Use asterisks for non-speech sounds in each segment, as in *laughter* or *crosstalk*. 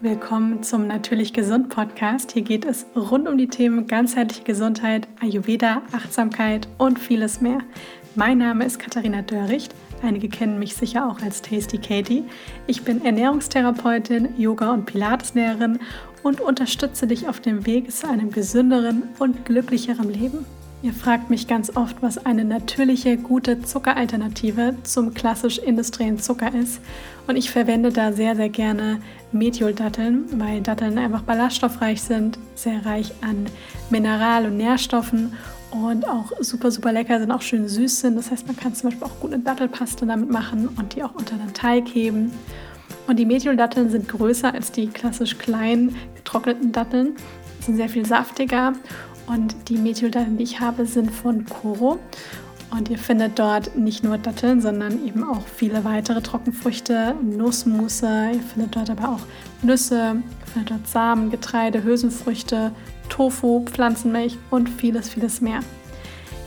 willkommen zum Natürlich Gesund Podcast. Hier geht es rund um die Themen ganzheitliche Gesundheit, Ayurveda, Achtsamkeit und vieles mehr. Mein Name ist Katharina Dörricht. Einige kennen mich sicher auch als Tasty Katie. Ich bin Ernährungstherapeutin, Yoga- und Pilateslehrerin und unterstütze dich auf dem Weg zu einem gesünderen und glücklicheren Leben. Ihr fragt mich ganz oft, was eine natürliche, gute Zuckeralternative zum klassisch industriellen Zucker ist. Und ich verwende da sehr, sehr gerne Methioldatteln, weil Datteln einfach ballaststoffreich sind, sehr reich an Mineral- und Nährstoffen und auch super, super lecker sind, auch schön süß sind. Das heißt, man kann zum Beispiel auch gute Dattelpaste damit machen und die auch unter den Teig heben. Und die Methioldatteln sind größer als die klassisch kleinen getrockneten Datteln, sind sehr viel saftiger und die Methyldallen, die ich habe, sind von Koro. Und ihr findet dort nicht nur Datteln, sondern eben auch viele weitere Trockenfrüchte, Nussmusse. Ihr findet dort aber auch Nüsse, ihr findet dort Samen, Getreide, Hülsenfrüchte, Tofu, Pflanzenmilch und vieles, vieles mehr.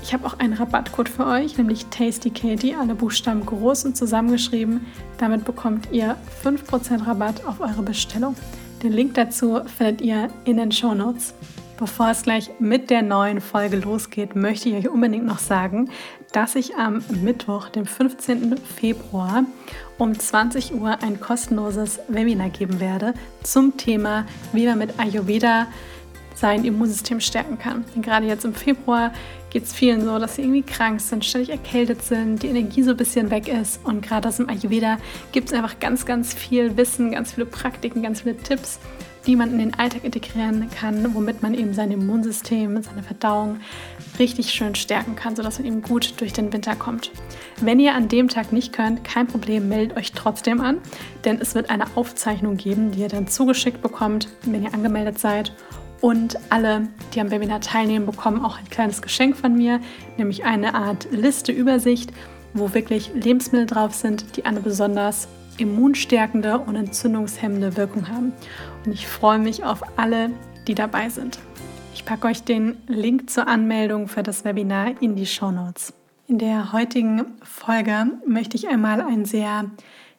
Ich habe auch einen Rabattcode für euch, nämlich TastyKatie, alle Buchstaben groß und zusammengeschrieben. Damit bekommt ihr 5% Rabatt auf eure Bestellung. Den Link dazu findet ihr in den Show Notes. Bevor es gleich mit der neuen Folge losgeht, möchte ich euch unbedingt noch sagen, dass ich am Mittwoch, dem 15. Februar um 20 Uhr ein kostenloses Webinar geben werde zum Thema, wie man mit Ayurveda sein Immunsystem stärken kann. Denn gerade jetzt im Februar geht es vielen so, dass sie irgendwie krank sind, ständig erkältet sind, die Energie so ein bisschen weg ist. Und gerade aus dem Ayurveda gibt es einfach ganz, ganz viel Wissen, ganz viele Praktiken, ganz viele Tipps die man in den Alltag integrieren kann, womit man eben sein Immunsystem, seine Verdauung richtig schön stärken kann, sodass man eben gut durch den Winter kommt. Wenn ihr an dem Tag nicht könnt, kein Problem, meldet euch trotzdem an, denn es wird eine Aufzeichnung geben, die ihr dann zugeschickt bekommt, wenn ihr angemeldet seid. Und alle, die am Webinar teilnehmen, bekommen auch ein kleines Geschenk von mir, nämlich eine Art Liste, Übersicht, wo wirklich Lebensmittel drauf sind, die eine besonders immunstärkende und entzündungshemmende Wirkung haben. Und ich freue mich auf alle, die dabei sind. Ich packe euch den Link zur Anmeldung für das Webinar in die Show Notes. In der heutigen Folge möchte ich einmal ein sehr,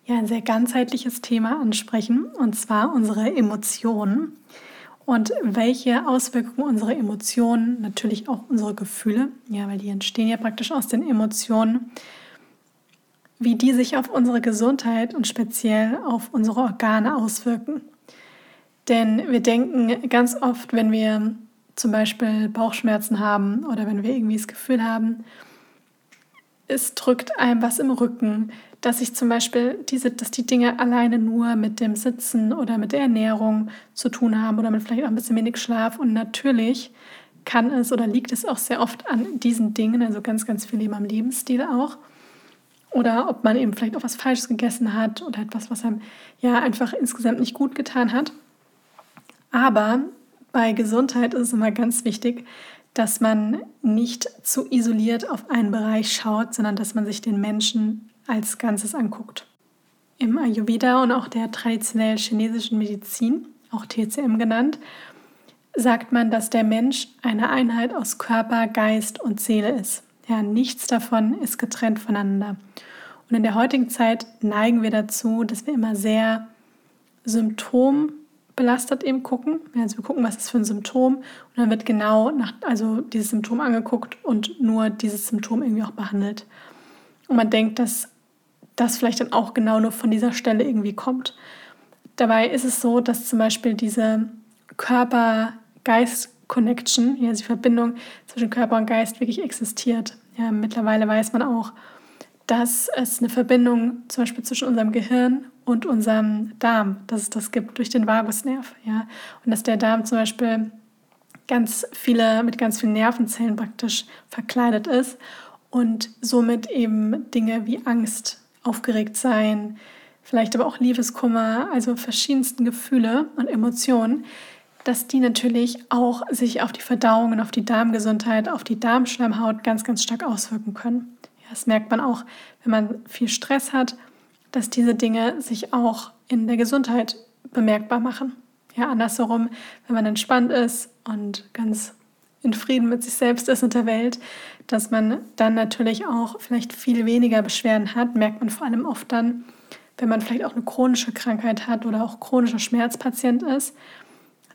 ja, ein sehr ganzheitliches Thema ansprechen, und zwar unsere Emotionen und welche Auswirkungen unsere Emotionen, natürlich auch unsere Gefühle, ja, weil die entstehen ja praktisch aus den Emotionen, wie die sich auf unsere Gesundheit und speziell auf unsere Organe auswirken. Denn wir denken ganz oft, wenn wir zum Beispiel Bauchschmerzen haben oder wenn wir irgendwie das Gefühl haben, es drückt einem was im Rücken, dass sich zum Beispiel diese, dass die Dinge alleine nur mit dem Sitzen oder mit der Ernährung zu tun haben oder mit vielleicht auch ein bisschen wenig Schlaf. Und natürlich kann es oder liegt es auch sehr oft an diesen Dingen, also ganz, ganz viel eben am Lebensstil auch. Oder ob man eben vielleicht auch was Falsches gegessen hat oder etwas, was einem ja einfach insgesamt nicht gut getan hat. Aber bei Gesundheit ist es immer ganz wichtig, dass man nicht zu isoliert auf einen Bereich schaut, sondern dass man sich den Menschen als Ganzes anguckt. Im Ayurveda und auch der traditionell chinesischen Medizin, auch TCM genannt, sagt man, dass der Mensch eine Einheit aus Körper, Geist und Seele ist. Ja, nichts davon ist getrennt voneinander. Und in der heutigen Zeit neigen wir dazu, dass wir immer sehr Symptom belastet eben gucken. Also wir gucken, was ist für ein Symptom und dann wird genau nach, also dieses Symptom angeguckt und nur dieses Symptom irgendwie auch behandelt. Und man denkt, dass das vielleicht dann auch genau nur von dieser Stelle irgendwie kommt. Dabei ist es so, dass zum Beispiel diese Körper-Geist-Connection, ja, die Verbindung zwischen Körper und Geist wirklich existiert. Ja, mittlerweile weiß man auch, dass es eine Verbindung zum Beispiel zwischen unserem Gehirn und unserem Darm, dass es das gibt durch den Vagusnerv. Ja? Und dass der Darm zum Beispiel ganz viele, mit ganz vielen Nervenzellen praktisch verkleidet ist und somit eben Dinge wie Angst, aufgeregt sein, vielleicht aber auch Liebeskummer, also verschiedensten Gefühle und Emotionen, dass die natürlich auch sich auf die Verdauung und auf die Darmgesundheit, auf die Darmschleimhaut ganz, ganz stark auswirken können. Ja, das merkt man auch, wenn man viel Stress hat dass diese Dinge sich auch in der Gesundheit bemerkbar machen. Ja, andersherum, wenn man entspannt ist und ganz in Frieden mit sich selbst ist und der Welt, dass man dann natürlich auch vielleicht viel weniger Beschwerden hat, merkt man vor allem oft dann, wenn man vielleicht auch eine chronische Krankheit hat oder auch chronischer Schmerzpatient ist,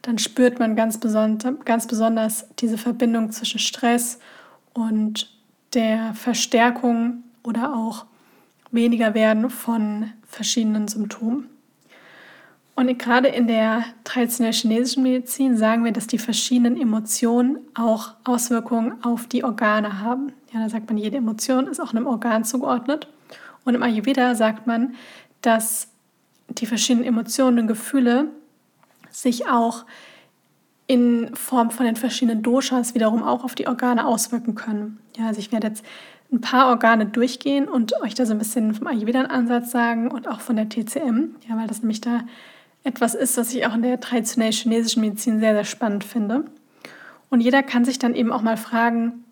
dann spürt man ganz, beson ganz besonders diese Verbindung zwischen Stress und der Verstärkung oder auch weniger werden von verschiedenen Symptomen. Und gerade in der traditionellen chinesischen Medizin sagen wir, dass die verschiedenen Emotionen auch Auswirkungen auf die Organe haben. Ja, da sagt man, jede Emotion ist auch einem Organ zugeordnet. Und im Ayurveda sagt man, dass die verschiedenen Emotionen und Gefühle sich auch in Form von den verschiedenen Doshas wiederum auch auf die Organe auswirken können. Ja, also ich werde jetzt ein paar Organe durchgehen und euch da so ein bisschen vom Ayurveda-Ansatz sagen und auch von der TCM, ja, weil das nämlich da etwas ist, was ich auch in der traditionellen chinesischen Medizin sehr, sehr spannend finde. Und jeder kann sich dann eben auch mal fragen,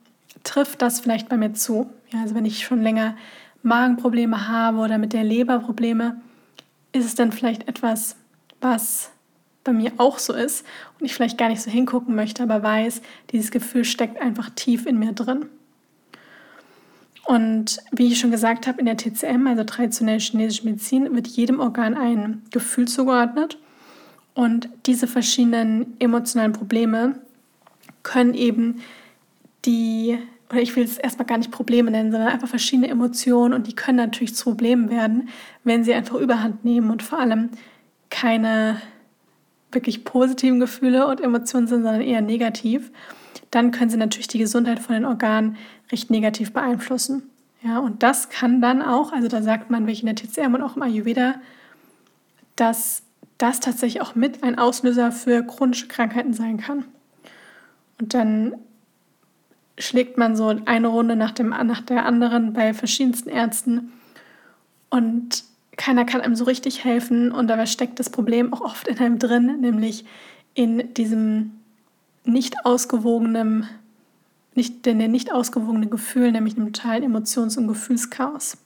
trifft das vielleicht bei mir zu? Ja, also wenn ich schon länger Magenprobleme habe oder mit der Leber Probleme, ist es dann vielleicht etwas, was bei mir auch so ist und ich vielleicht gar nicht so hingucken möchte, aber weiß, dieses Gefühl steckt einfach tief in mir drin. Und wie ich schon gesagt habe, in der TCM, also traditionelle chinesische Medizin, wird jedem Organ ein Gefühl zugeordnet. Und diese verschiedenen emotionalen Probleme können eben die, oder ich will es erstmal gar nicht Probleme nennen, sondern einfach verschiedene Emotionen und die können natürlich zu Problemen werden, wenn sie einfach überhand nehmen und vor allem keine wirklich positiven Gefühle und Emotionen sind, sondern eher negativ dann können sie natürlich die Gesundheit von den Organen recht negativ beeinflussen. Ja, und das kann dann auch, also da sagt man wirklich in der TCM und auch im Ayurveda, dass das tatsächlich auch mit ein Auslöser für chronische Krankheiten sein kann. Und dann schlägt man so eine Runde nach, dem, nach der anderen bei verschiedensten Ärzten und keiner kann einem so richtig helfen und dabei steckt das Problem auch oft in einem drin, nämlich in diesem nicht ausgewogenem, nicht, den nicht ausgewogenen Gefühl, nämlich einem totalen Emotions- und Gefühlschaos.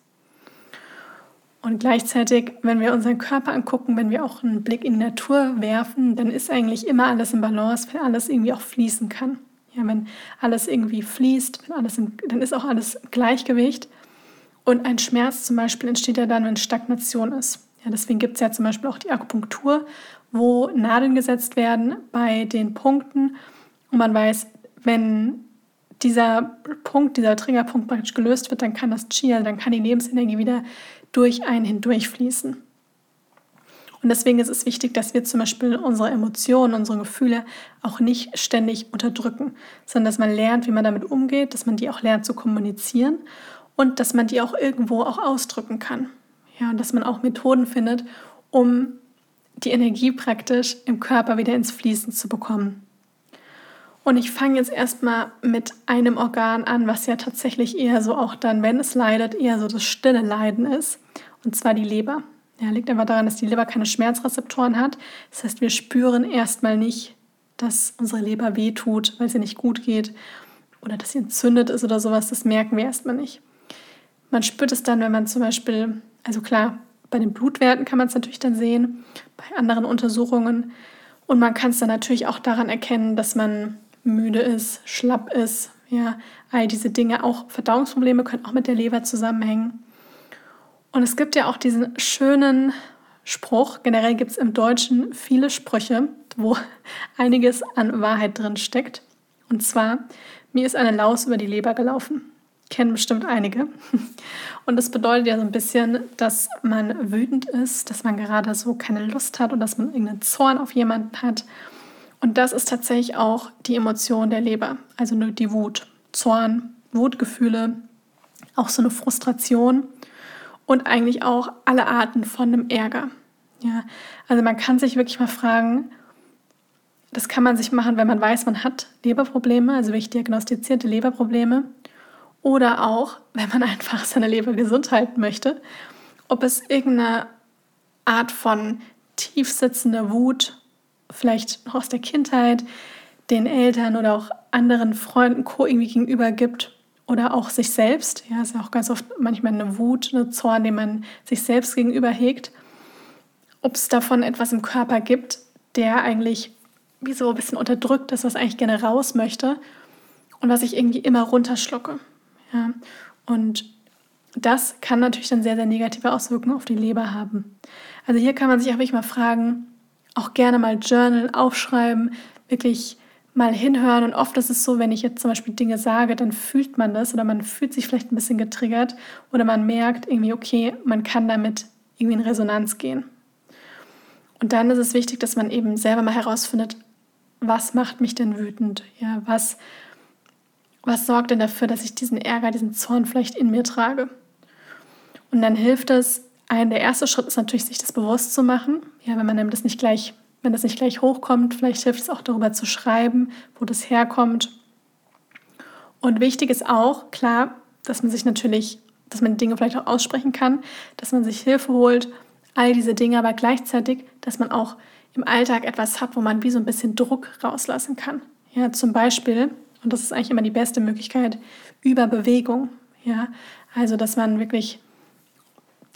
Und gleichzeitig, wenn wir unseren Körper angucken, wenn wir auch einen Blick in die Natur werfen, dann ist eigentlich immer alles in Balance, wenn alles irgendwie auch fließen kann. Ja, wenn alles irgendwie fließt, wenn alles in, dann ist auch alles Gleichgewicht. Und ein Schmerz zum Beispiel entsteht ja dann, wenn Stagnation ist. Ja, deswegen gibt es ja zum Beispiel auch die Akupunktur, wo Nadeln gesetzt werden bei den Punkten und man weiß, wenn dieser Punkt, dieser Triggerpunkt praktisch gelöst wird, dann kann das Chial, dann kann die Lebensenergie wieder durch einen hindurchfließen. Und deswegen ist es wichtig, dass wir zum Beispiel unsere Emotionen, unsere Gefühle auch nicht ständig unterdrücken, sondern dass man lernt, wie man damit umgeht, dass man die auch lernt zu kommunizieren und dass man die auch irgendwo auch ausdrücken kann. Ja, und dass man auch Methoden findet, um die Energie praktisch im Körper wieder ins Fließen zu bekommen. Und ich fange jetzt erstmal mit einem Organ an, was ja tatsächlich eher so auch dann, wenn es leidet, eher so das stille Leiden ist. Und zwar die Leber. Ja, liegt einfach daran, dass die Leber keine Schmerzrezeptoren hat. Das heißt, wir spüren erstmal nicht, dass unsere Leber wehtut, weil sie nicht gut geht oder dass sie entzündet ist oder sowas. Das merken wir erstmal nicht. Man spürt es dann, wenn man zum Beispiel, also klar, bei den Blutwerten kann man es natürlich dann sehen, bei anderen Untersuchungen. Und man kann es dann natürlich auch daran erkennen, dass man müde ist, schlapp ist. Ja, all diese Dinge, auch Verdauungsprobleme können auch mit der Leber zusammenhängen. Und es gibt ja auch diesen schönen Spruch, generell gibt es im Deutschen viele Sprüche, wo *laughs* einiges an Wahrheit drin steckt. Und zwar, mir ist eine Laus über die Leber gelaufen kennen bestimmt einige. Und das bedeutet ja so ein bisschen, dass man wütend ist, dass man gerade so keine Lust hat und dass man irgendeinen Zorn auf jemanden hat. Und das ist tatsächlich auch die Emotion der Leber, also nur die Wut, Zorn, Wutgefühle, auch so eine Frustration und eigentlich auch alle Arten von einem Ärger. Ja, also man kann sich wirklich mal fragen, das kann man sich machen, wenn man weiß, man hat Leberprobleme, also wirklich diagnostizierte Leberprobleme oder auch, wenn man einfach seine Leber gesund halten möchte, ob es irgendeine Art von tiefsitzender Wut, vielleicht noch aus der Kindheit, den Eltern oder auch anderen Freunden, Co. irgendwie gegenüber gibt oder auch sich selbst. Ja, ist ja auch ganz oft manchmal eine Wut, eine Zorn, den man sich selbst gegenüber hegt. Ob es davon etwas im Körper gibt, der eigentlich wie so ein bisschen unterdrückt ist, was eigentlich gerne raus möchte und was ich irgendwie immer runterschlucke. Ja? Und das kann natürlich dann sehr, sehr negative Auswirkungen auf die Leber haben. Also hier kann man sich auch wirklich mal fragen, auch gerne mal Journal aufschreiben, wirklich mal hinhören. Und oft ist es so, wenn ich jetzt zum Beispiel Dinge sage, dann fühlt man das oder man fühlt sich vielleicht ein bisschen getriggert oder man merkt irgendwie, okay, man kann damit irgendwie in Resonanz gehen. Und dann ist es wichtig, dass man eben selber mal herausfindet, was macht mich denn wütend? Ja, was, was sorgt denn dafür, dass ich diesen Ärger, diesen Zorn vielleicht in mir trage? Und dann hilft es, ein, der erste Schritt ist natürlich, sich das bewusst zu machen. Ja, wenn man das nicht gleich, wenn das nicht gleich hochkommt, vielleicht hilft es auch darüber zu schreiben, wo das herkommt. Und wichtig ist auch, klar, dass man sich natürlich, dass man Dinge vielleicht auch aussprechen kann, dass man sich Hilfe holt, all diese Dinge, aber gleichzeitig, dass man auch im Alltag etwas hat, wo man wie so ein bisschen Druck rauslassen kann. Ja, zum Beispiel, und das ist eigentlich immer die beste Möglichkeit, über Bewegung. Ja, also dass man wirklich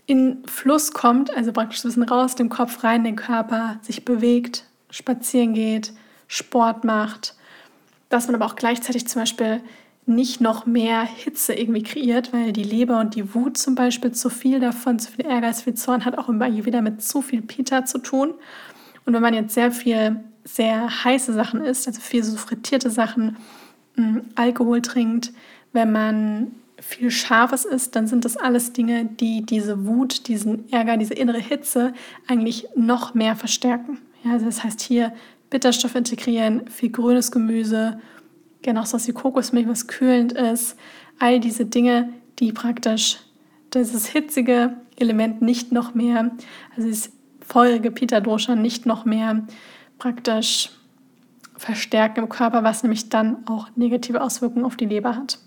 in Fluss kommt, also praktisch ein bisschen raus dem Kopf rein, den Körper, sich bewegt, spazieren geht, Sport macht, dass man aber auch gleichzeitig zum Beispiel nicht noch mehr Hitze irgendwie kreiert, weil die Leber und die Wut zum Beispiel zu viel davon, zu viel Ärger, zu viel Zorn hat auch immer wieder mit zu viel Pita zu tun. Und wenn man jetzt sehr viel, sehr heiße Sachen isst, also viel so frittierte Sachen, Alkohol trinkt, wenn man viel Scharfes ist, dann sind das alles Dinge, die diese Wut, diesen Ärger, diese innere Hitze eigentlich noch mehr verstärken. Ja, also das heißt hier Bitterstoff integrieren, viel grünes Gemüse, gerne auch so wie Kokosmilch, was kühlend ist. All diese Dinge, die praktisch dieses hitzige Element nicht noch mehr, also dieses feurige Pita Dosha nicht noch mehr praktisch verstärken im Körper, was nämlich dann auch negative Auswirkungen auf die Leber hat.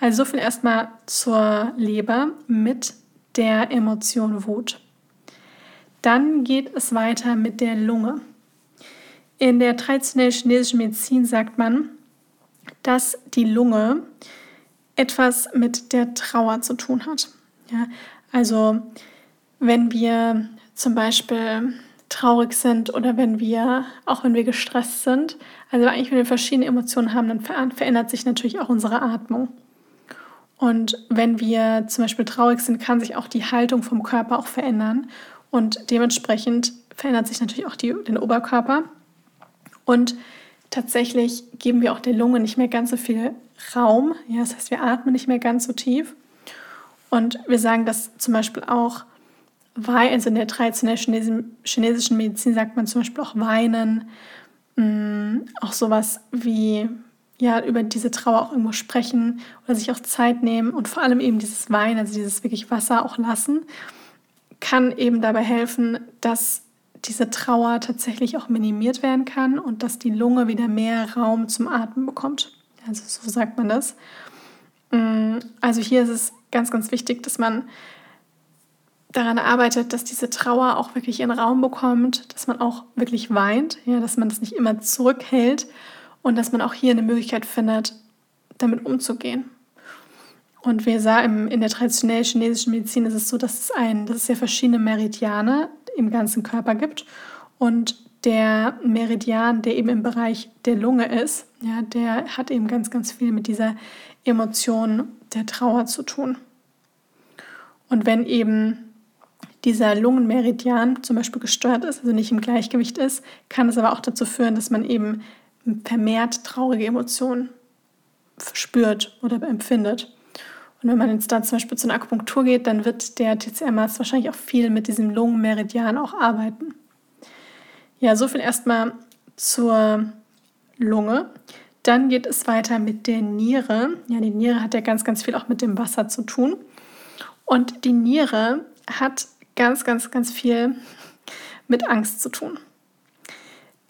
Also so viel erstmal zur Leber mit der Emotion Wut. Dann geht es weiter mit der Lunge. In der traditionellen chinesischen Medizin sagt man, dass die Lunge etwas mit der Trauer zu tun hat. Ja, also wenn wir zum Beispiel traurig sind oder wenn wir, auch wenn wir gestresst sind, also eigentlich wenn wir verschiedene Emotionen haben, dann verändert sich natürlich auch unsere Atmung. Und wenn wir zum Beispiel traurig sind, kann sich auch die Haltung vom Körper auch verändern. Und dementsprechend verändert sich natürlich auch die, den Oberkörper. Und tatsächlich geben wir auch der Lunge nicht mehr ganz so viel Raum. Ja, das heißt, wir atmen nicht mehr ganz so tief. Und wir sagen das zum Beispiel auch, also in der traditionellen chinesischen Medizin sagt man zum Beispiel auch weinen, mm, auch sowas wie ja, über diese Trauer auch irgendwo sprechen oder sich auch Zeit nehmen und vor allem eben dieses Weinen, also dieses wirklich Wasser auch lassen, kann eben dabei helfen, dass diese Trauer tatsächlich auch minimiert werden kann und dass die Lunge wieder mehr Raum zum Atmen bekommt. Also so sagt man das. Mm, also hier ist es ganz, ganz wichtig, dass man daran arbeitet, dass diese Trauer auch wirklich ihren Raum bekommt, dass man auch wirklich weint, ja, dass man das nicht immer zurückhält und dass man auch hier eine Möglichkeit findet, damit umzugehen. Und wir sagen, in der traditionellen chinesischen Medizin ist es so, dass es, ein, dass es ja verschiedene Meridiane im ganzen Körper gibt. Und der Meridian, der eben im Bereich der Lunge ist, ja, der hat eben ganz, ganz viel mit dieser Emotion der Trauer zu tun. Und wenn eben dieser Lungenmeridian zum Beispiel gestört ist, also nicht im Gleichgewicht ist, kann es aber auch dazu führen, dass man eben vermehrt traurige Emotionen spürt oder empfindet. Und wenn man jetzt dann zum Beispiel zu einer Akupunktur geht, dann wird der TCM-Arzt wahrscheinlich auch viel mit diesem Lungenmeridian auch arbeiten. Ja, so viel erstmal zur Lunge. Dann geht es weiter mit der Niere. Ja, die Niere hat ja ganz, ganz viel auch mit dem Wasser zu tun. Und die Niere hat ganz, ganz, ganz viel mit Angst zu tun.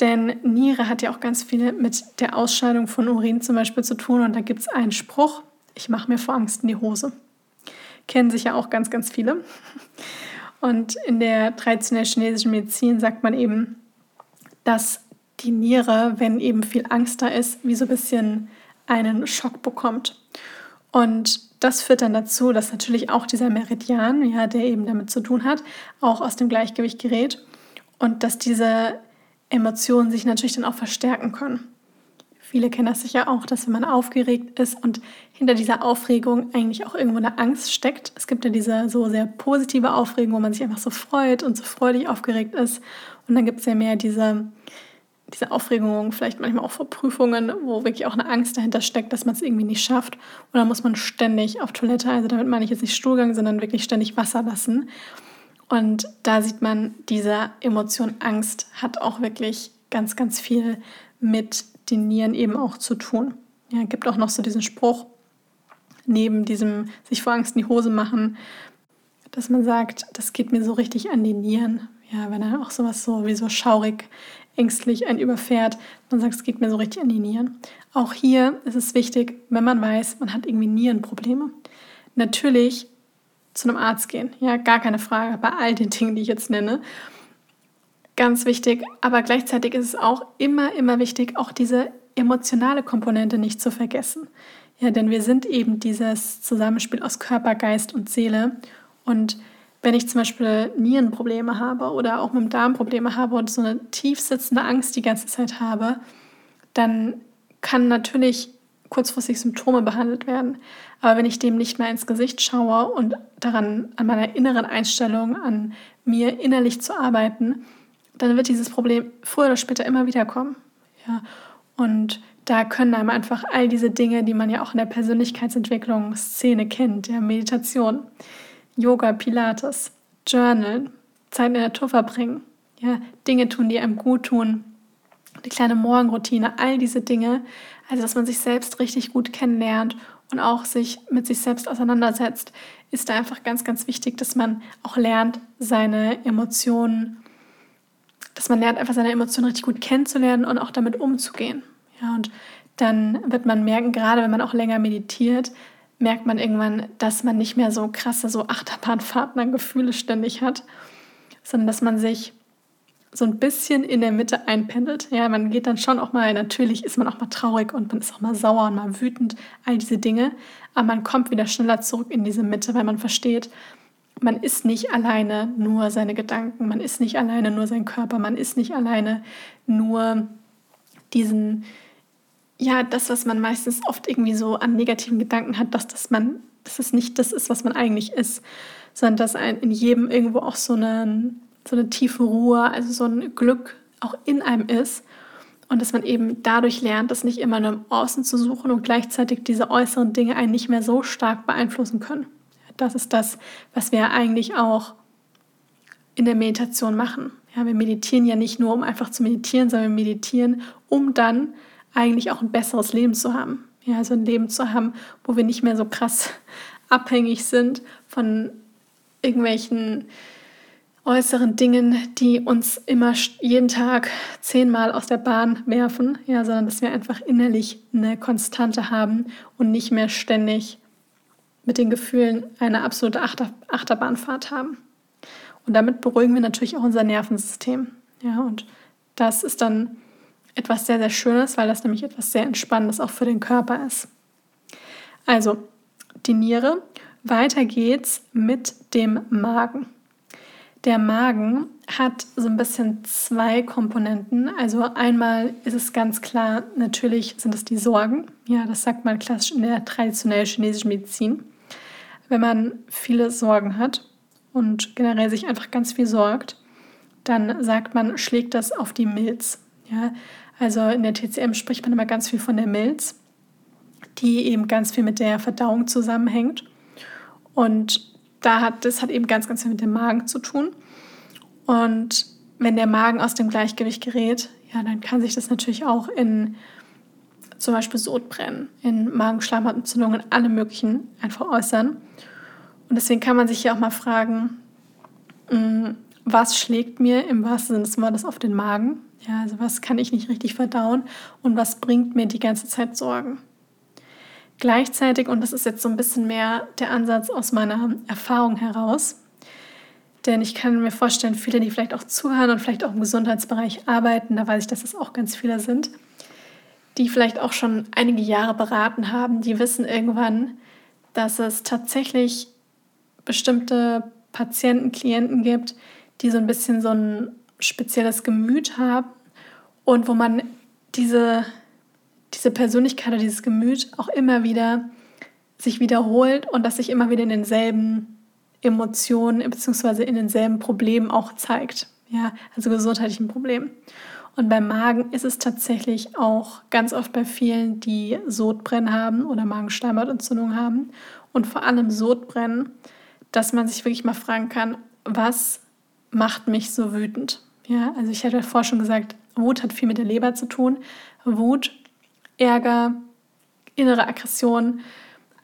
Denn Niere hat ja auch ganz viel mit der Ausscheidung von Urin zum Beispiel zu tun. Und da gibt es einen Spruch, ich mache mir vor Angst in die Hose. Kennen sich ja auch ganz, ganz viele. Und in der traditionellen chinesischen Medizin sagt man eben, dass die Niere, wenn eben viel Angst da ist, wie so ein bisschen einen Schock bekommt. Und das führt dann dazu, dass natürlich auch dieser Meridian, ja, der eben damit zu tun hat, auch aus dem Gleichgewicht gerät und dass diese Emotionen sich natürlich dann auch verstärken können. Viele kennen das sicher auch, dass wenn man aufgeregt ist und hinter dieser Aufregung eigentlich auch irgendwo eine Angst steckt. Es gibt ja diese so sehr positive Aufregung, wo man sich einfach so freut und so freudig aufgeregt ist. Und dann gibt es ja mehr diese, diese Aufregung, vielleicht manchmal auch vor Prüfungen, wo wirklich auch eine Angst dahinter steckt, dass man es irgendwie nicht schafft. Und dann muss man ständig auf Toilette, also damit meine ich jetzt nicht Stuhlgang, sondern wirklich ständig Wasser lassen. Und da sieht man, diese Emotion Angst hat auch wirklich ganz, ganz viel mit den Nieren eben auch zu tun. Ja, gibt auch noch so diesen Spruch, neben diesem sich vor Angst in die Hose machen, dass man sagt, das geht mir so richtig an die Nieren. Ja, wenn er auch sowas so wie so schaurig, ängstlich einen überfährt, man sagt, es geht mir so richtig an die Nieren. Auch hier ist es wichtig, wenn man weiß, man hat irgendwie Nierenprobleme. Natürlich zu einem Arzt gehen, ja, gar keine Frage, bei all den Dingen, die ich jetzt nenne. Ganz wichtig, aber gleichzeitig ist es auch immer, immer wichtig, auch diese emotionale Komponente nicht zu vergessen. Ja, denn wir sind eben dieses Zusammenspiel aus Körper, Geist und Seele. Und wenn ich zum Beispiel Nierenprobleme habe oder auch mit dem Darm Probleme habe und so eine tief sitzende Angst die ganze Zeit habe, dann kann natürlich kurzfristig Symptome behandelt werden. Aber wenn ich dem nicht mehr ins Gesicht schaue und daran an meiner inneren Einstellung, an mir innerlich zu arbeiten, dann wird dieses Problem früher oder später immer wieder kommen. Ja, und da können einem einfach all diese Dinge, die man ja auch in der Persönlichkeitsentwicklungsszene kennt, ja, Meditation, Yoga, Pilates, Journal, Zeit in der Natur verbringen, ja, Dinge tun, die einem gut tun, die kleine Morgenroutine, all diese Dinge, also dass man sich selbst richtig gut kennenlernt und auch sich mit sich selbst auseinandersetzt, ist da einfach ganz, ganz wichtig, dass man auch lernt, seine Emotionen dass man lernt, einfach seine Emotionen richtig gut kennenzulernen und auch damit umzugehen. Ja, und dann wird man merken, gerade wenn man auch länger meditiert, merkt man irgendwann, dass man nicht mehr so krasse, so Achterbahnfahrten an Gefühle ständig hat, sondern dass man sich so ein bisschen in der Mitte einpendelt. Ja, man geht dann schon auch mal, natürlich ist man auch mal traurig und man ist auch mal sauer und mal wütend, all diese Dinge, aber man kommt wieder schneller zurück in diese Mitte, weil man versteht, man ist nicht alleine nur seine Gedanken, man ist nicht alleine nur sein Körper, man ist nicht alleine nur diesen, ja, das, was man meistens oft irgendwie so an negativen Gedanken hat, dass das man, dass es nicht das ist, was man eigentlich ist, sondern dass ein, in jedem irgendwo auch so eine, so eine tiefe Ruhe, also so ein Glück auch in einem ist und dass man eben dadurch lernt, das nicht immer nur im Außen zu suchen und gleichzeitig diese äußeren Dinge einen nicht mehr so stark beeinflussen können. Das ist das, was wir eigentlich auch in der Meditation machen. Ja, wir meditieren ja nicht nur, um einfach zu meditieren, sondern wir meditieren, um dann eigentlich auch ein besseres Leben zu haben. Ja, also ein Leben zu haben, wo wir nicht mehr so krass *laughs* abhängig sind von irgendwelchen äußeren Dingen, die uns immer jeden Tag zehnmal aus der Bahn werfen, ja, sondern dass wir einfach innerlich eine Konstante haben und nicht mehr ständig mit den Gefühlen eine absolute Achter Achterbahnfahrt haben. Und damit beruhigen wir natürlich auch unser Nervensystem. Ja, und das ist dann etwas sehr, sehr Schönes, weil das nämlich etwas sehr Entspannendes auch für den Körper ist. Also die Niere. Weiter geht's mit dem Magen. Der Magen hat so ein bisschen zwei Komponenten. Also einmal ist es ganz klar, natürlich sind es die Sorgen. Ja, das sagt man klassisch in der traditionellen chinesischen Medizin wenn man viele Sorgen hat und generell sich einfach ganz viel sorgt, dann sagt man, schlägt das auf die Milz. Ja? Also in der TCM spricht man immer ganz viel von der Milz, die eben ganz viel mit der Verdauung zusammenhängt. Und da hat, das hat eben ganz, ganz viel mit dem Magen zu tun. Und wenn der Magen aus dem Gleichgewicht gerät, ja, dann kann sich das natürlich auch in zum Beispiel Sodbrennen, in Magenschleimhautentzündungen, alle möglichen einfach äußern. Und deswegen kann man sich ja auch mal fragen, mm, was schlägt mir im wahrsten Sinne des Wortes auf den Magen? Ja, also was kann ich nicht richtig verdauen und was bringt mir die ganze Zeit Sorgen? Gleichzeitig, und das ist jetzt so ein bisschen mehr der Ansatz aus meiner Erfahrung heraus, denn ich kann mir vorstellen, viele, die vielleicht auch zuhören und vielleicht auch im Gesundheitsbereich arbeiten, da weiß ich, dass es auch ganz viele sind, die vielleicht auch schon einige Jahre beraten haben, die wissen irgendwann, dass es tatsächlich bestimmte Patienten, Klienten gibt, die so ein bisschen so ein spezielles Gemüt haben und wo man diese, diese Persönlichkeit oder dieses Gemüt auch immer wieder sich wiederholt und das sich immer wieder in denselben Emotionen bzw. in denselben Problemen auch zeigt. Ja, also gesundheitlichen Problemen. Und beim Magen ist es tatsächlich auch ganz oft bei vielen, die Sodbrennen haben oder Magenschleimhautentzündung haben und vor allem Sodbrennen, dass man sich wirklich mal fragen kann, was macht mich so wütend? Ja, also ich hatte vorher schon gesagt, Wut hat viel mit der Leber zu tun. Wut, Ärger, innere Aggression,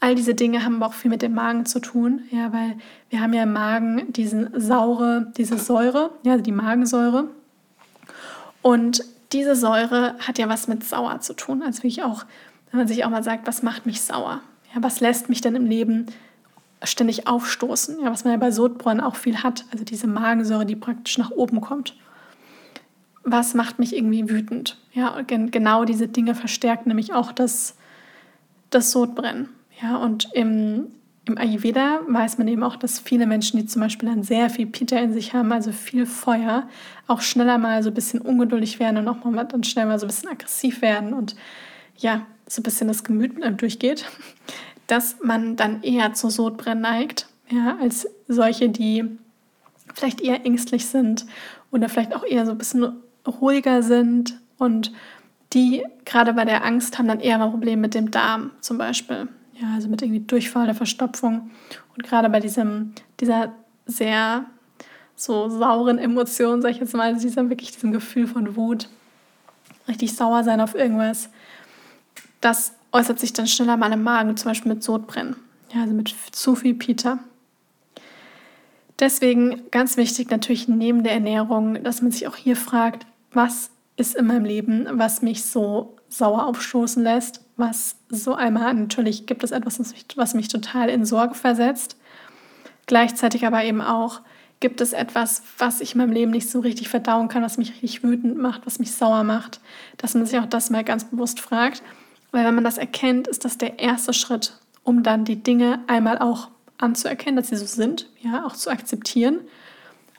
all diese Dinge haben auch viel mit dem Magen zu tun, ja, weil wir haben ja im Magen diesen saure, diese Säure, ja, die Magensäure. Und diese Säure hat ja was mit sauer zu tun. Also wirklich auch, wenn man sich auch mal sagt, was macht mich sauer? Ja, was lässt mich denn im Leben ständig aufstoßen? Ja, was man ja bei Sodbrennen auch viel hat, also diese Magensäure, die praktisch nach oben kommt. Was macht mich irgendwie wütend? Ja, genau diese Dinge verstärken nämlich auch das, das Sodbrennen. Ja, und im, im Ayurveda weiß man eben auch, dass viele Menschen, die zum Beispiel dann sehr viel Pita in sich haben, also viel Feuer, auch schneller mal so ein bisschen ungeduldig werden und auch mal dann schnell mal so ein bisschen aggressiv werden und ja, so ein bisschen das Gemüt durchgeht, *laughs* dass man dann eher zu Sodbrennen neigt, ja, als solche, die vielleicht eher ängstlich sind oder vielleicht auch eher so ein bisschen ruhiger sind und die gerade bei der Angst haben dann eher mal Probleme mit dem Darm zum Beispiel. Ja, also mit irgendwie Durchfall oder Verstopfung. Und gerade bei diesem, dieser sehr so sauren Emotion, sag ich jetzt mal, also diesem wirklich diesem Gefühl von Wut, richtig sauer sein auf irgendwas, das äußert sich dann schneller mal im Magen, zum Beispiel mit Sodbrennen. Ja, also mit zu viel Pita. Deswegen ganz wichtig natürlich neben der Ernährung, dass man sich auch hier fragt, was ist in meinem Leben, was mich so sauer aufstoßen lässt, was so einmal natürlich gibt es etwas, was mich, was mich total in Sorge versetzt. Gleichzeitig aber eben auch gibt es etwas, was ich in meinem Leben nicht so richtig verdauen kann, was mich richtig wütend macht, was mich sauer macht, dass man sich auch das mal ganz bewusst fragt. Weil wenn man das erkennt, ist das der erste Schritt, um dann die Dinge einmal auch anzuerkennen, dass sie so sind, ja, auch zu akzeptieren,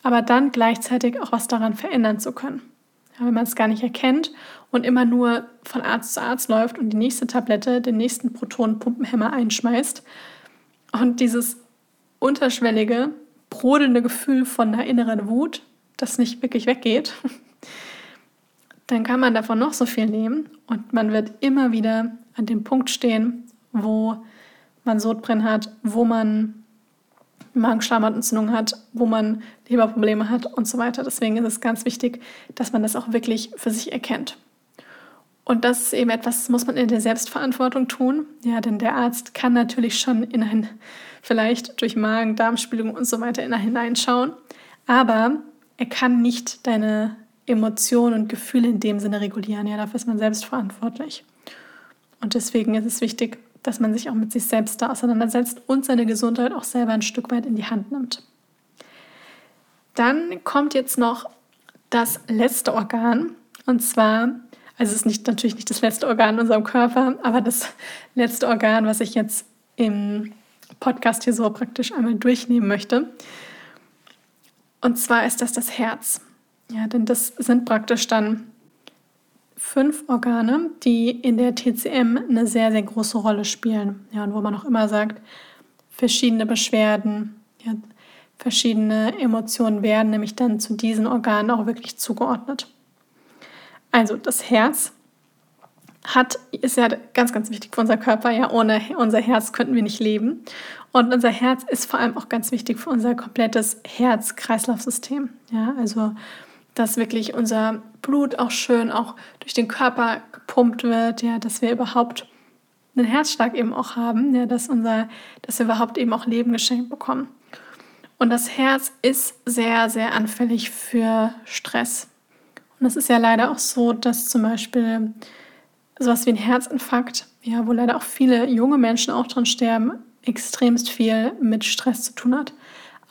aber dann gleichzeitig auch was daran verändern zu können. Wenn man es gar nicht erkennt und immer nur von Arzt zu Arzt läuft und die nächste Tablette den nächsten Protonenpumpenhemmer einschmeißt und dieses unterschwellige, brodelnde Gefühl von einer inneren Wut, das nicht wirklich weggeht, *laughs* dann kann man davon noch so viel nehmen und man wird immer wieder an dem Punkt stehen, wo man Sodbrennen hat, wo man Magenschleimhautentzündung hat, wo man Leberprobleme hat und so weiter. Deswegen ist es ganz wichtig, dass man das auch wirklich für sich erkennt. Und das ist eben etwas, das muss man in der Selbstverantwortung tun. Ja, denn der Arzt kann natürlich schon in ein, vielleicht durch Magen, Darmspiegelung und so weiter in hineinschauen. Aber er kann nicht deine Emotionen und Gefühle in dem Sinne regulieren. Ja, dafür ist man selbst verantwortlich. Und deswegen ist es wichtig, dass man sich auch mit sich selbst da auseinandersetzt und seine Gesundheit auch selber ein Stück weit in die Hand nimmt. Dann kommt jetzt noch das letzte Organ und zwar, also es ist nicht, natürlich nicht das letzte Organ in unserem Körper, aber das letzte Organ, was ich jetzt im Podcast hier so praktisch einmal durchnehmen möchte. Und zwar ist das das Herz. Ja, denn das sind praktisch dann fünf Organe, die in der TCM eine sehr, sehr große Rolle spielen. Ja, und wo man auch immer sagt, verschiedene Beschwerden, ja, verschiedene Emotionen werden nämlich dann zu diesen Organen auch wirklich zugeordnet. Also das Herz hat, ist ja ganz, ganz wichtig für unser Körper. Ja, ohne unser Herz könnten wir nicht leben. Und unser Herz ist vor allem auch ganz wichtig für unser komplettes Herz-Kreislauf-System. Ja, also dass wirklich unser Blut auch schön auch durch den Körper gepumpt wird, ja, dass wir überhaupt einen Herzschlag eben auch haben, ja, dass unser, dass wir überhaupt eben auch Leben geschenkt bekommen. Und das Herz ist sehr, sehr anfällig für Stress. Und es ist ja leider auch so, dass zum Beispiel sowas wie ein Herzinfarkt, ja, wo leider auch viele junge Menschen auch dran sterben, extremst viel mit Stress zu tun hat.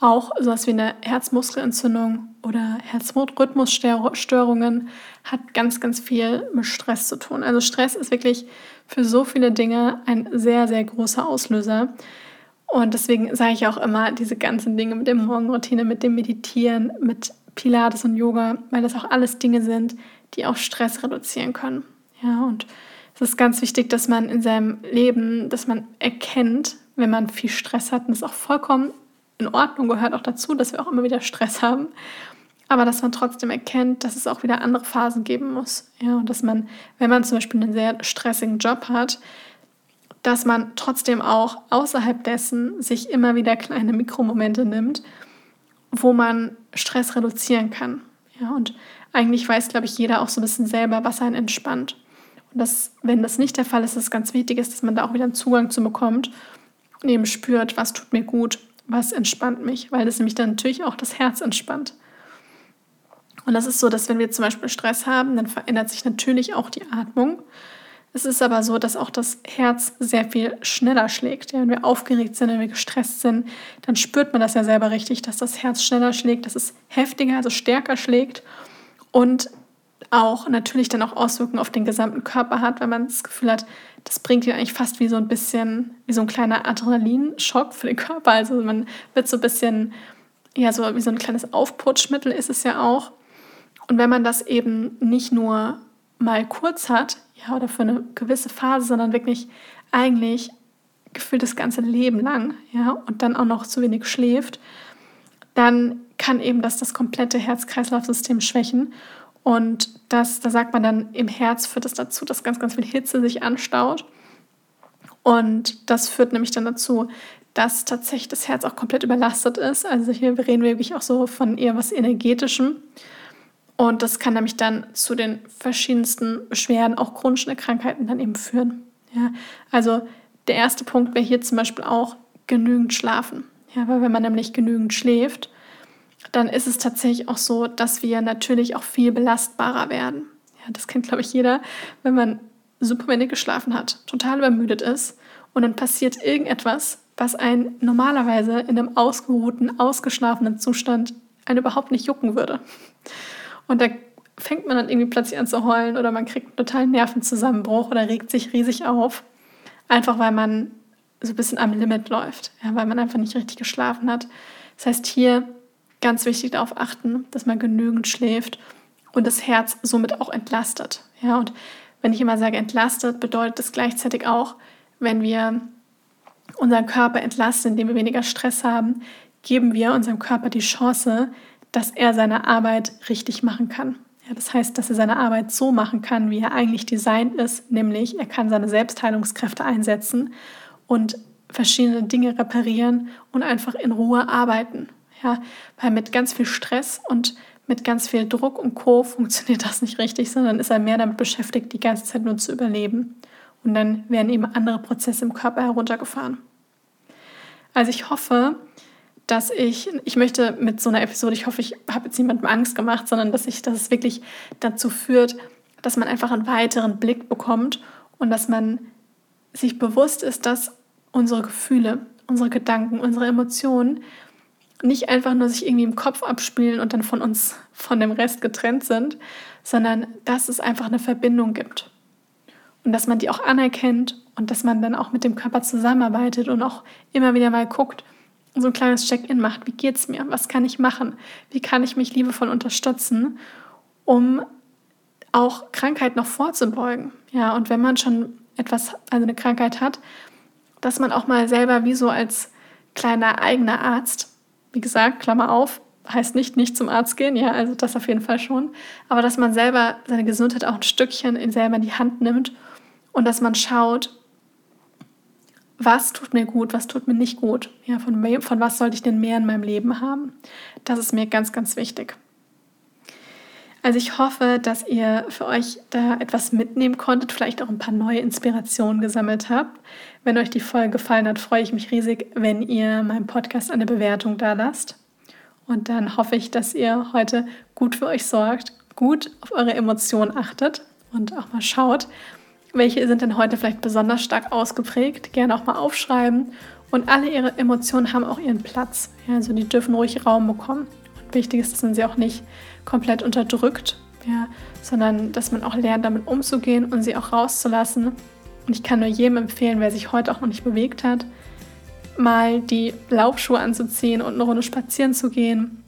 Auch sowas wie eine Herzmuskelentzündung oder Herzrhythmusstörungen hat ganz, ganz viel mit Stress zu tun. Also Stress ist wirklich für so viele Dinge ein sehr, sehr großer Auslöser. Und deswegen sage ich auch immer diese ganzen Dinge mit der Morgenroutine, mit dem Meditieren, mit Pilates und Yoga, weil das auch alles Dinge sind, die auch Stress reduzieren können. Ja, und es Es ist ganz wichtig, dass man in seinem Leben, dass man erkennt, wenn man viel Stress hat, und ist auch vollkommen in Ordnung, gehört auch dazu, dass wir auch immer wieder Stress haben, aber dass man trotzdem erkennt, dass es auch wieder andere Phasen geben muss. Ja, und dass man, wenn man zum Beispiel einen sehr stressigen Job hat, dass man trotzdem auch außerhalb dessen sich immer wieder kleine Mikromomente nimmt, wo man Stress reduzieren kann. Ja, und eigentlich weiß, glaube ich, jeder auch so ein bisschen selber, was einen entspannt. Und das, wenn das nicht der Fall ist, ist es ganz wichtig ist, dass man da auch wieder einen Zugang zu bekommt und eben spürt, was tut mir gut, was entspannt mich, weil das nämlich dann natürlich auch das Herz entspannt. Und das ist so, dass wenn wir zum Beispiel Stress haben, dann verändert sich natürlich auch die Atmung. Es ist aber so, dass auch das Herz sehr viel schneller schlägt. Ja, wenn wir aufgeregt sind, wenn wir gestresst sind, dann spürt man das ja selber richtig, dass das Herz schneller schlägt, dass es heftiger, also stärker schlägt und auch natürlich dann auch Auswirkungen auf den gesamten Körper hat, wenn man das Gefühl hat, das bringt ihn eigentlich fast wie so ein bisschen, wie so ein kleiner Adrenalinschock für den Körper. Also man wird so ein bisschen, ja, so wie so ein kleines Aufputschmittel ist es ja auch. Und wenn man das eben nicht nur mal kurz hat, ja, oder für eine gewisse Phase, sondern wirklich eigentlich gefühlt das ganze Leben lang, ja, und dann auch noch zu wenig schläft, dann kann eben das das komplette Herz-Kreislauf-System schwächen. Und das, da sagt man dann, im Herz führt es das dazu, dass ganz, ganz viel Hitze sich anstaut. Und das führt nämlich dann dazu, dass tatsächlich das Herz auch komplett überlastet ist. Also hier reden wir wirklich auch so von eher was Energetischem. Und das kann nämlich dann zu den verschiedensten Beschwerden, auch chronischen Krankheiten dann eben führen. Ja, also der erste Punkt wäre hier zum Beispiel auch genügend schlafen. Ja, weil wenn man nämlich genügend schläft, dann ist es tatsächlich auch so, dass wir natürlich auch viel belastbarer werden. Ja, das kennt, glaube ich, jeder, wenn man super wenig geschlafen hat, total übermüdet ist und dann passiert irgendetwas, was einen normalerweise in einem ausgeruhten, ausgeschlafenen Zustand einen überhaupt nicht jucken würde. Und da fängt man dann irgendwie plötzlich an zu heulen oder man kriegt einen totalen Nervenzusammenbruch oder regt sich riesig auf, einfach weil man so ein bisschen am Limit läuft, ja, weil man einfach nicht richtig geschlafen hat. Das heißt, hier ganz wichtig darauf achten, dass man genügend schläft und das Herz somit auch entlastet. Ja, und wenn ich immer sage entlastet, bedeutet das gleichzeitig auch, wenn wir unseren Körper entlasten, indem wir weniger Stress haben, geben wir unserem Körper die Chance, dass er seine Arbeit richtig machen kann. Ja, das heißt, dass er seine Arbeit so machen kann, wie er eigentlich designt ist, nämlich er kann seine Selbstheilungskräfte einsetzen und verschiedene Dinge reparieren und einfach in Ruhe arbeiten. Ja, weil mit ganz viel Stress und mit ganz viel Druck und Co. *laughs* funktioniert das nicht richtig, sondern ist er mehr damit beschäftigt, die ganze Zeit nur zu überleben. Und dann werden eben andere Prozesse im Körper heruntergefahren. Also ich hoffe, dass ich, ich möchte mit so einer Episode, ich hoffe, ich habe jetzt niemandem Angst gemacht, sondern dass ich, dass es wirklich dazu führt, dass man einfach einen weiteren Blick bekommt und dass man sich bewusst ist, dass unsere Gefühle, unsere Gedanken, unsere Emotionen nicht einfach nur sich irgendwie im Kopf abspielen und dann von uns, von dem Rest getrennt sind, sondern dass es einfach eine Verbindung gibt. Und dass man die auch anerkennt und dass man dann auch mit dem Körper zusammenarbeitet und auch immer wieder mal guckt, so ein kleines Check-in macht, wie geht es mir, was kann ich machen, wie kann ich mich liebevoll unterstützen, um auch Krankheit noch vorzubeugen. Ja, und wenn man schon etwas, also eine Krankheit hat, dass man auch mal selber wie so als kleiner eigener Arzt wie gesagt, Klammer auf, heißt nicht nicht zum Arzt gehen, ja, also das auf jeden Fall schon, aber dass man selber seine Gesundheit auch ein Stückchen in selber in die Hand nimmt und dass man schaut, was tut mir gut, was tut mir nicht gut, ja, von, von was sollte ich denn mehr in meinem Leben haben. Das ist mir ganz, ganz wichtig. Also ich hoffe, dass ihr für euch da etwas mitnehmen konntet, vielleicht auch ein paar neue Inspirationen gesammelt habt. Wenn euch die Folge gefallen hat, freue ich mich riesig, wenn ihr meinem Podcast eine Bewertung da lasst. Und dann hoffe ich, dass ihr heute gut für euch sorgt, gut auf eure Emotionen achtet und auch mal schaut, welche sind denn heute vielleicht besonders stark ausgeprägt. Gerne auch mal aufschreiben. Und alle ihre Emotionen haben auch ihren Platz. Ja, also die dürfen ruhig Raum bekommen. Und wichtig ist, dass man sie auch nicht komplett unterdrückt, ja, sondern dass man auch lernt, damit umzugehen und sie auch rauszulassen. Und ich kann nur jedem empfehlen, wer sich heute auch noch nicht bewegt hat, mal die Laufschuhe anzuziehen und eine Runde spazieren zu gehen,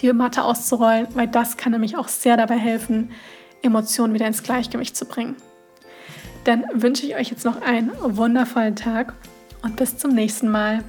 die Matte auszurollen, weil das kann nämlich auch sehr dabei helfen, Emotionen wieder ins Gleichgewicht zu bringen. dann wünsche ich euch jetzt noch einen wundervollen Tag und bis zum nächsten Mal.